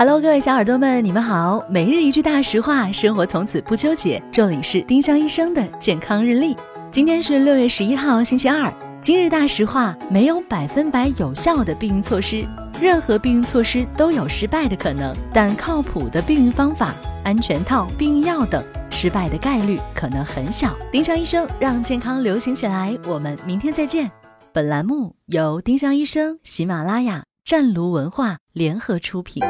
Hello，各位小耳朵们，你们好。每日一句大实话，生活从此不纠结。这里是丁香医生的健康日历。今天是六月十一号，星期二。今日大实话：没有百分百有效的避孕措施，任何避孕措施都有失败的可能，但靠谱的避孕方法、安全套、避孕药等，失败的概率可能很小。丁香医生让健康流行起来，我们明天再见。本栏目由丁香医生、喜马拉雅、湛卢文化联合出品。